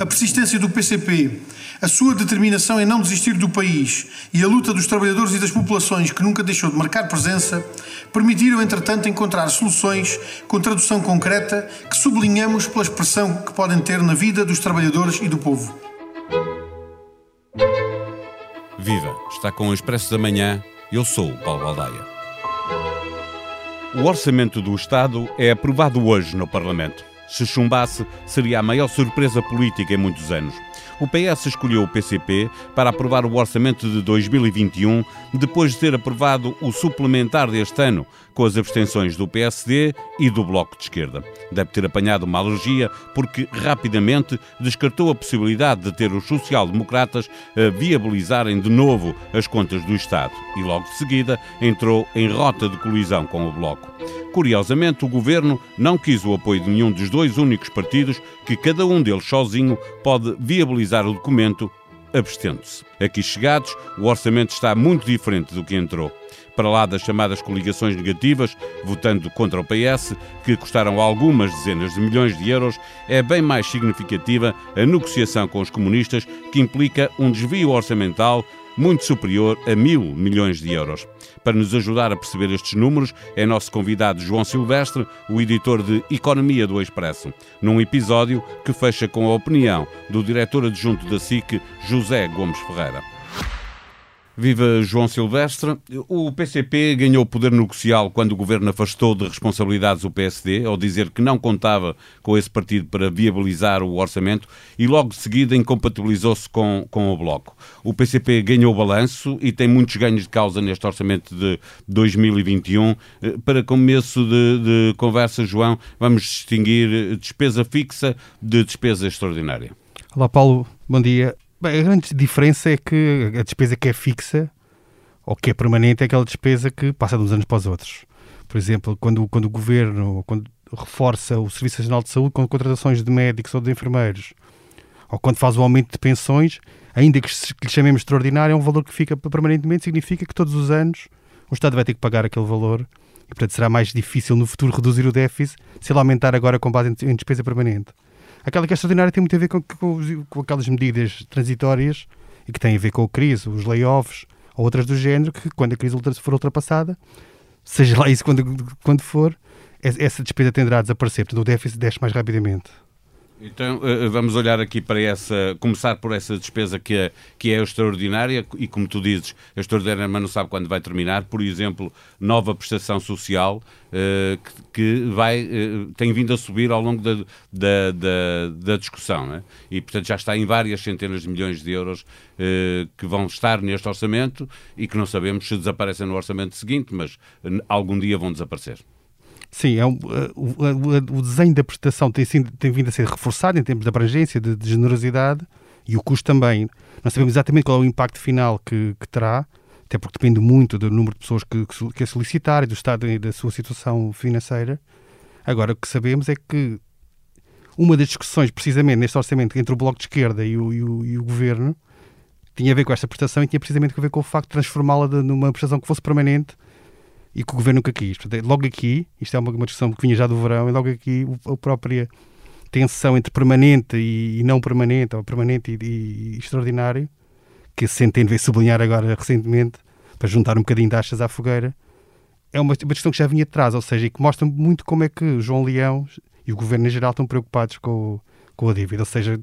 A persistência do PCP, a sua determinação em não desistir do país e a luta dos trabalhadores e das populações que nunca deixou de marcar presença permitiram, entretanto, encontrar soluções com tradução concreta que sublinhamos pela expressão que podem ter na vida dos trabalhadores e do povo. Viva! Está com o Expresso da Manhã. Eu sou o Paulo Baldaia. O orçamento do Estado é aprovado hoje no Parlamento. Se chumbasse, seria a maior surpresa política em muitos anos. O PS escolheu o PCP para aprovar o orçamento de 2021, depois de ter aprovado o suplementar deste ano, com as abstenções do PSD e do Bloco de Esquerda. Deve ter apanhado uma alergia porque rapidamente descartou a possibilidade de ter os social-democratas a viabilizarem de novo as contas do Estado e logo de seguida entrou em rota de colisão com o Bloco. Curiosamente, o governo não quis o apoio de nenhum dos dois únicos partidos que cada um deles sozinho pode viabilizar o documento abstendo-se. Aqui chegados, o orçamento está muito diferente do que entrou. Para lá das chamadas coligações negativas, votando contra o PS, que custaram algumas dezenas de milhões de euros, é bem mais significativa a negociação com os comunistas, que implica um desvio orçamental muito superior a mil milhões de euros. Para nos ajudar a perceber estes números, é nosso convidado João Silvestre, o editor de Economia do Expresso, num episódio que fecha com a opinião do diretor adjunto da SIC, José Gomes Ferreira. Viva João Silvestre. O PCP ganhou poder negocial quando o governo afastou de responsabilidades o PSD, ao dizer que não contava com esse partido para viabilizar o orçamento e logo de seguida incompatibilizou-se com, com o Bloco. O PCP ganhou balanço e tem muitos ganhos de causa neste orçamento de 2021. Para começo de, de conversa, João, vamos distinguir despesa fixa de despesa extraordinária. Olá, Paulo. Bom dia. Bem, a grande diferença é que a despesa que é fixa ou que é permanente é aquela despesa que passa de uns anos para os outros. Por exemplo, quando, quando o governo quando reforça o Serviço Nacional de Saúde com contratações de médicos ou de enfermeiros, ou quando faz o aumento de pensões, ainda que lhe chamemos extraordinário, é um valor que fica permanentemente, significa que todos os anos o Estado vai ter que pagar aquele valor e, portanto, será mais difícil no futuro reduzir o déficit se ele aumentar agora com base em despesa permanente. Aquela que é extraordinária tem muito a ver com, com, com aquelas medidas transitórias e que têm a ver com a crise, os layoffs ou outras do género, que quando a crise for ultrapassada, seja lá isso quando, quando for, essa despesa tenderá a desaparecer. Portanto, o déficit desce mais rapidamente. Então eh, vamos olhar aqui para essa, começar por essa despesa que é, que é extraordinária e como tu dizes, extraordinária mas não sabe quando vai terminar, por exemplo, nova prestação social uh, que, vai, tem vindo a subir ao longo da, da, da, da discussão né? e portanto já está em várias centenas de milhões de euros que vão estar neste orçamento e que não sabemos se desaparecem no orçamento seguinte, mas algum dia vão desaparecer. Sim, é um, uh, o, o, desenho da prestação tem, tem vindo a ser reforçado em termos de abrangência, de, de, generosidade e o custo também. Não sabemos exatamente qual é o impacto final que, que terá, até porque depende muito do número de pessoas que, que, que solicitar e do estado e da sua situação financeira. Agora, o que sabemos é que uma das discussões, precisamente neste orçamento, entre o Bloco de Esquerda e o, e o, e o Governo, tinha a ver com esta prestação e tinha precisamente a ver com o facto de transformá-la numa prestação que fosse permanente e que o governo nunca quis. Portanto, logo aqui, isto é uma, uma discussão que vinha já do verão, e logo aqui a própria tensão entre permanente e, e não permanente, ou permanente e, e, extraordinário, que se entende sublinhar agora recentemente, para juntar um bocadinho de achas à fogueira, é uma, uma questão que já vinha de trás, ou seja, e que mostra muito como é que João Leão e o governo em geral estão preocupados com, com a dívida. Ou seja,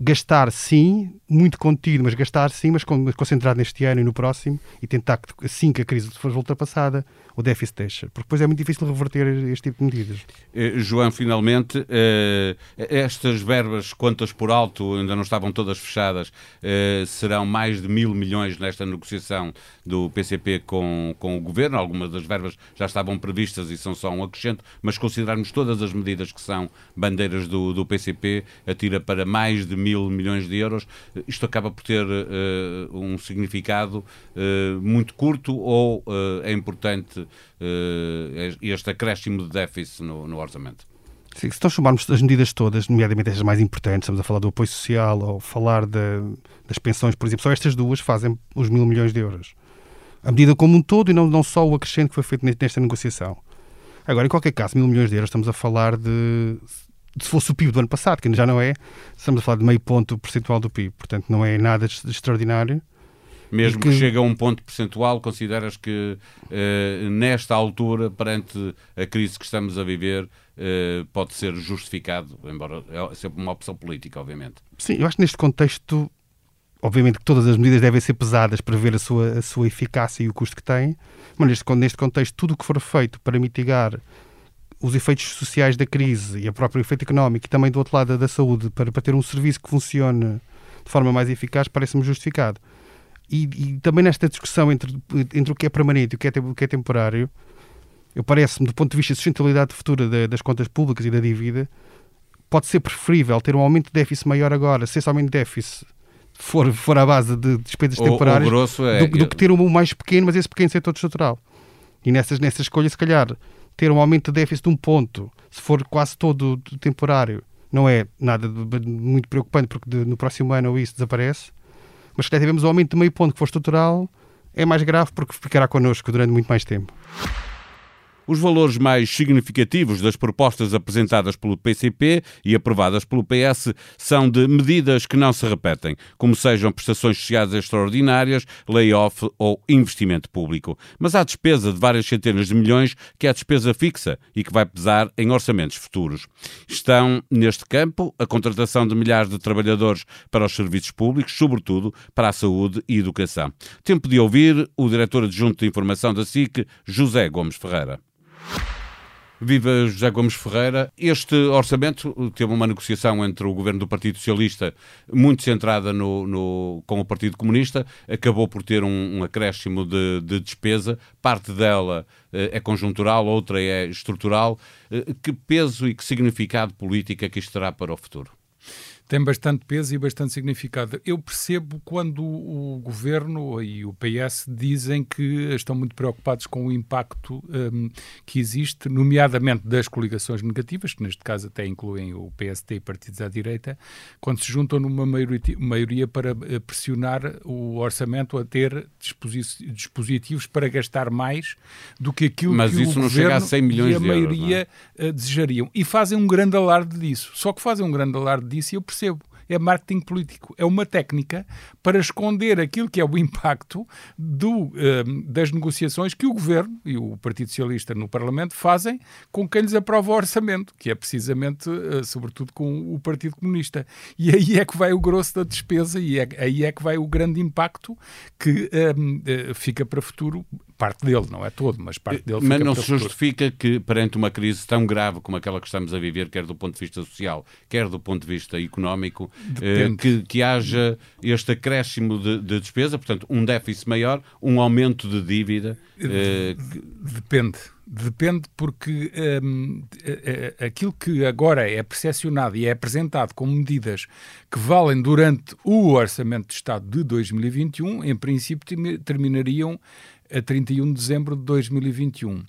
gastar sim, muito contido, mas gastar sim, mas concentrado neste ano e no próximo e tentar que assim que a crise for ultrapassada, o déficit deixa. Porque depois é muito difícil reverter este tipo de medidas. Eh, João, finalmente, eh, estas verbas, contas por alto, ainda não estavam todas fechadas, eh, serão mais de mil milhões nesta negociação do PCP com, com o Governo. Algumas das verbas já estavam previstas e são só um acrescento, mas considerarmos todas as medidas que são bandeiras do, do PCP, atira para mais de mil mil milhões de euros, isto acaba por ter uh, um significado uh, muito curto ou uh, é importante este acréscimo de déficit no, no orçamento? Sim, se nós somarmos as medidas todas, nomeadamente as mais importantes, estamos a falar do apoio social ou falar de, das pensões, por exemplo, só estas duas fazem os mil milhões de euros. A medida como um todo e não, não só o acrescente que foi feito nesta negociação. Agora, em qualquer caso, mil milhões de euros, estamos a falar de se fosse o PIB do ano passado, que já não é, estamos a falar de meio ponto percentual do PIB, portanto não é nada de extraordinário. Mesmo que... que chegue a um ponto percentual, consideras que eh, nesta altura, perante a crise que estamos a viver, eh, pode ser justificado, embora é sempre uma opção política, obviamente. Sim, eu acho que neste contexto, obviamente que todas as medidas devem ser pesadas para ver a sua, a sua eficácia e o custo que têm, mas neste, neste contexto, tudo o que for feito para mitigar os efeitos sociais da crise e a próprio efeito económico e também do outro lado da saúde para, para ter um serviço que funcione de forma mais eficaz parece-me justificado. E, e, também nesta discussão entre, entre o que é permanente e o que é, o que é temporário, eu parece-me, do ponto de vista de sustentabilidade futura da, das contas públicas e da dívida, pode ser preferível ter um aumento de déficit maior agora, se esse aumento de déficit for, for à base de despesas temporárias, o, o é... do, do, que ter um mais pequeno, mas esse pequeno ser todo estrutural. E nessas, nessas escolhas, se calhar, ter um aumento de déficit de um ponto, se for quase todo temporário, não é nada de, muito preocupante, porque de, no próximo ano isso desaparece. Mas se tivemos um aumento de meio ponto que for estrutural, é mais grave porque ficará connosco durante muito mais tempo. Os valores mais significativos das propostas apresentadas pelo PCP e aprovadas pelo PS são de medidas que não se repetem, como sejam prestações sociais extraordinárias, layoff ou investimento público. Mas há despesa de várias centenas de milhões que é despesa fixa e que vai pesar em orçamentos futuros. Estão neste campo a contratação de milhares de trabalhadores para os serviços públicos, sobretudo para a saúde e educação. Tempo de ouvir o diretor adjunto de informação da SIC, José Gomes Ferreira. Viva José Gomes Ferreira. Este orçamento teve uma negociação entre o governo do Partido Socialista, muito centrada no, no com o Partido Comunista, acabou por ter um, um acréscimo de, de, despesa. Parte dela eh, é conjuntural, outra é estrutural. Eh, que peso e que significado político é que isto terá para o futuro? Tem bastante peso e bastante significado. Eu percebo quando o governo e o PS dizem que estão muito preocupados com o impacto um, que existe, nomeadamente das coligações negativas, que neste caso até incluem o PSD e partidos à direita, quando se juntam numa maioria para eh, pressionar o orçamento a ter dispositivos para gastar mais do que aquilo Mas que isso o não governo chega a 100 milhões e a de maioria euros, é? desejariam. E fazem um grande alarde disso. Só que fazem um grande alarde disso e eu percebo percebo. É marketing político. É uma técnica para esconder aquilo que é o impacto do, ehm, das negociações que o Governo e o Partido Socialista no Parlamento fazem com quem lhes aprova o orçamento, que é precisamente, uh, sobretudo, com o Partido Comunista. E aí é que vai o grosso da despesa e é, aí é que vai o grande impacto que ehm, eh, fica para futuro parte dele, não é todo, mas parte dele Mas não se justifica que, perante uma crise tão grave como aquela que estamos a viver, quer do ponto de vista social, quer do ponto de vista económico, eh, que, que haja este acréscimo de, de, despesa, portanto, um déficit maior, um aumento de dívida. Eh, Depende. Depende porque hum, aquilo que agora é percepcionado e é apresentado como medidas que valem durante o Orçamento de Estado de 2021, em princípio terminariam a 31 de dezembro de 2021.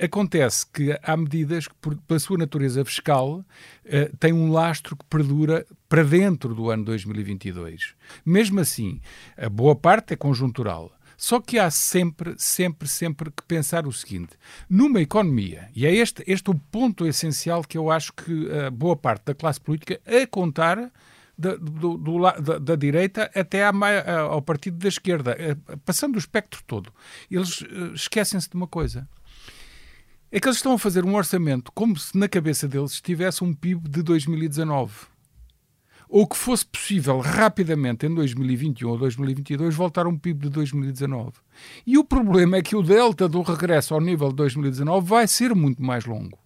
Acontece que há medidas que, por, pela sua natureza fiscal, uh, têm um lastro que perdura para dentro do ano 2022. Mesmo assim, a boa parte é conjuntural. Só que há sempre, sempre, sempre que pensar o seguinte: numa economia, e é este, este o ponto essencial que eu acho que a boa parte da classe política, a contar da, do, do, da, da, direita até à, ao partido da esquerda, eh, passando o espectro todo. Eles eh, esquecem-se de uma coisa. É que eles estão a fazer um orçamento como se na cabeça deles estivesse um PIB de 2019. Ou que fosse possível rapidamente em 2021 ou 2022 voltar a um PIB de 2019. E o problema é que o delta do regresso ao nível de 2019 vai ser muito mais longo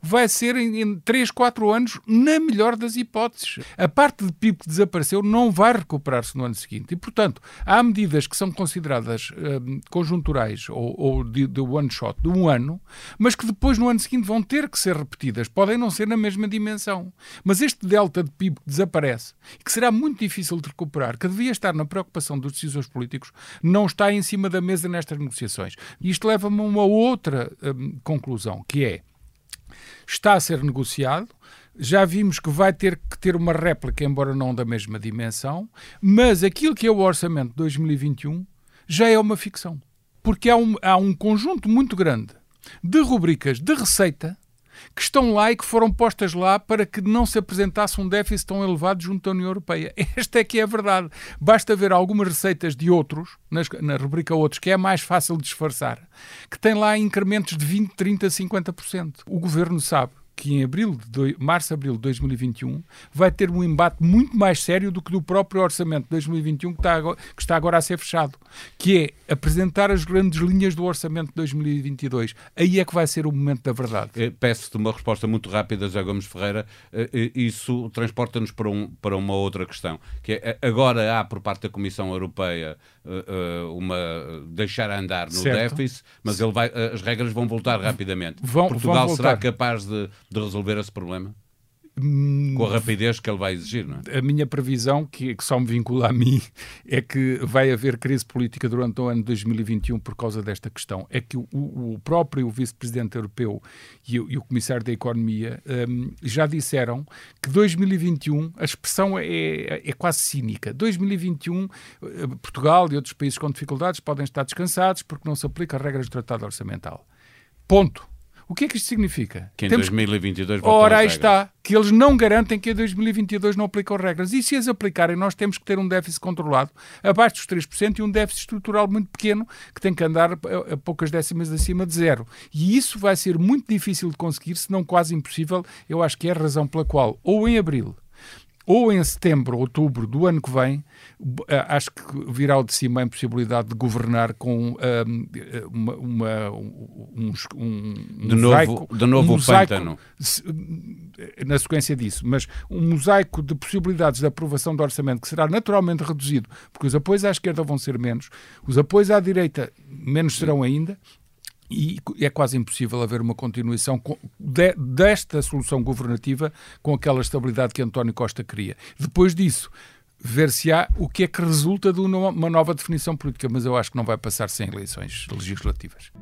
vai ser em, em 3, 4 anos, na melhor das hipóteses. A parte de PIB que desapareceu não vai recuperar-se no ano seguinte. E, portanto, há medidas que são consideradas hum, conjunturais ou, ou de, de one shot, de um ano, mas que depois no ano seguinte vão ter que ser repetidas. Podem não ser na mesma dimensão. Mas este delta de PIB que desaparece, que será muito difícil de recuperar, que devia estar na preocupação dos decisores políticos, não está em cima da mesa nestas negociações. E isto leva-me a uma outra hum, conclusão, que é está a ser negociado. Já vimos que vai ter que ter uma réplica, embora não da mesma dimensão, mas aquilo que é o orçamento de 2021 já é uma ficção. Porque há um, há um conjunto muito grande de rubricas de receita que estão lá e que foram postas lá para que não se apresentasse um déficit tão elevado junto à União Europeia. Esta é que é a verdade. Basta ver algumas receitas de outros, nas, na rubrica Outros, que é mais fácil de disfarçar, que tem lá incrementos de 20, 30, 50%. O governo sabe que em abril de março, abril de 2021 vai ter um embate muito mais sério do que do próprio orçamento de 2021 que está, agora, que está agora a ser fechado, que é apresentar as grandes linhas do orçamento de 2022. Aí é que vai ser o momento da verdade. Eh, peço-te uma resposta muito rápida, José Gomes Ferreira. Eh, eh, isso transporta-nos para, um, para uma outra questão, que é agora há por parte da Comissão Europeia uma deixar andar no certo. déficit, mas ele vai, as regras vão voltar rapidamente. Vão, Portugal vão será capaz de de resolver esse problema? Hum, Com a rapidez que ele vai exigir, não é? A minha previsão, que, que, só me vincula a mim, é que vai haver crise política durante o ano de 2021 por causa desta questão. É que o, o próprio vice-presidente europeu e o, e o, comissário da Economia um, já disseram que 2021, a expressão é, é, é quase cínica. 2021, eh, Portugal e outros países com dificuldades podem estar descansados porque não se aplica a regras do Tratado Orçamental. Ponto. O que é que isto significa? Que em Temos... 2022 Ora, aí está. Que eles não garantem que em 2022 não aplicam regras. E se as aplicarem, nós temos que ter um déficit controlado abaixo dos 3% e um déficit estrutural muito pequeno que tem que andar a poucas décimas acima de zero. E isso vai ser muito difícil de conseguir, se não quase impossível. Eu acho que é a razão pela qual, ou em abril, ou em setembro, outubro do ano que vem, eh, acho que virá ao de cima a impossibilidade de governar com um, uma, uma, um, um, de mosaico, novo, de novo um mosaico, pântano. Na sequência disso, mas um mosaico de possibilidades de aprovação do orçamento que será naturalmente reduzido, porque os apoios à esquerda vão ser menos, os apoios à direita menos serão ainda, e é quase impossível haver uma continuação de, desta solução governativa com aquela estabilidade que António Costa queria. Depois disso, ver se há o que é que resulta de uma nova definição política, mas eu acho que não vai passar sem eleições legislativas.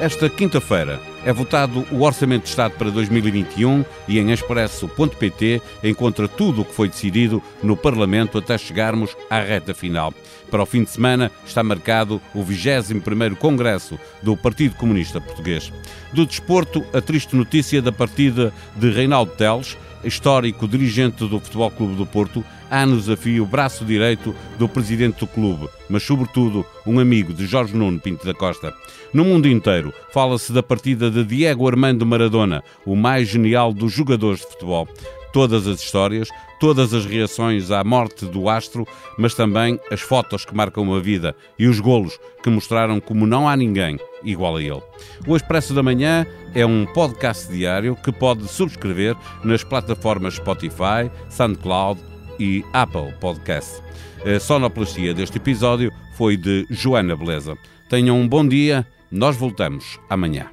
Esta quinta-feira é votado o Orçamento de Estado para 2021 e em expresso.pt encontra tudo o que foi decidido no Parlamento até chegarmos à reta final. Para o fim de semana está marcado o 21º Congresso do Partido Comunista Português. Do desporto, a triste notícia da partida de Reinaldo Teles, histórico dirigente do Futebol Clube do Porto, anos a fio braço direito do presidente do clube, mas sobretudo um amigo de Jorge Nuno Pinto da Costa. No mundo inteiro fala-se da partida de Diego Armando Maradona, o mais genial dos jogadores de futebol. Todas as histórias, todas as reações à morte do astro, mas também as fotos que marcam a vida e os golos que mostraram como não há ninguém igual a ele. O Expresso da Manhã é um podcast diário que pode subscrever nas plataformas Spotify, SoundCloud e Apple Podcast. A sonoplastia deste episódio foi de Joana Beleza. Tenham um bom dia, nós voltamos amanhã.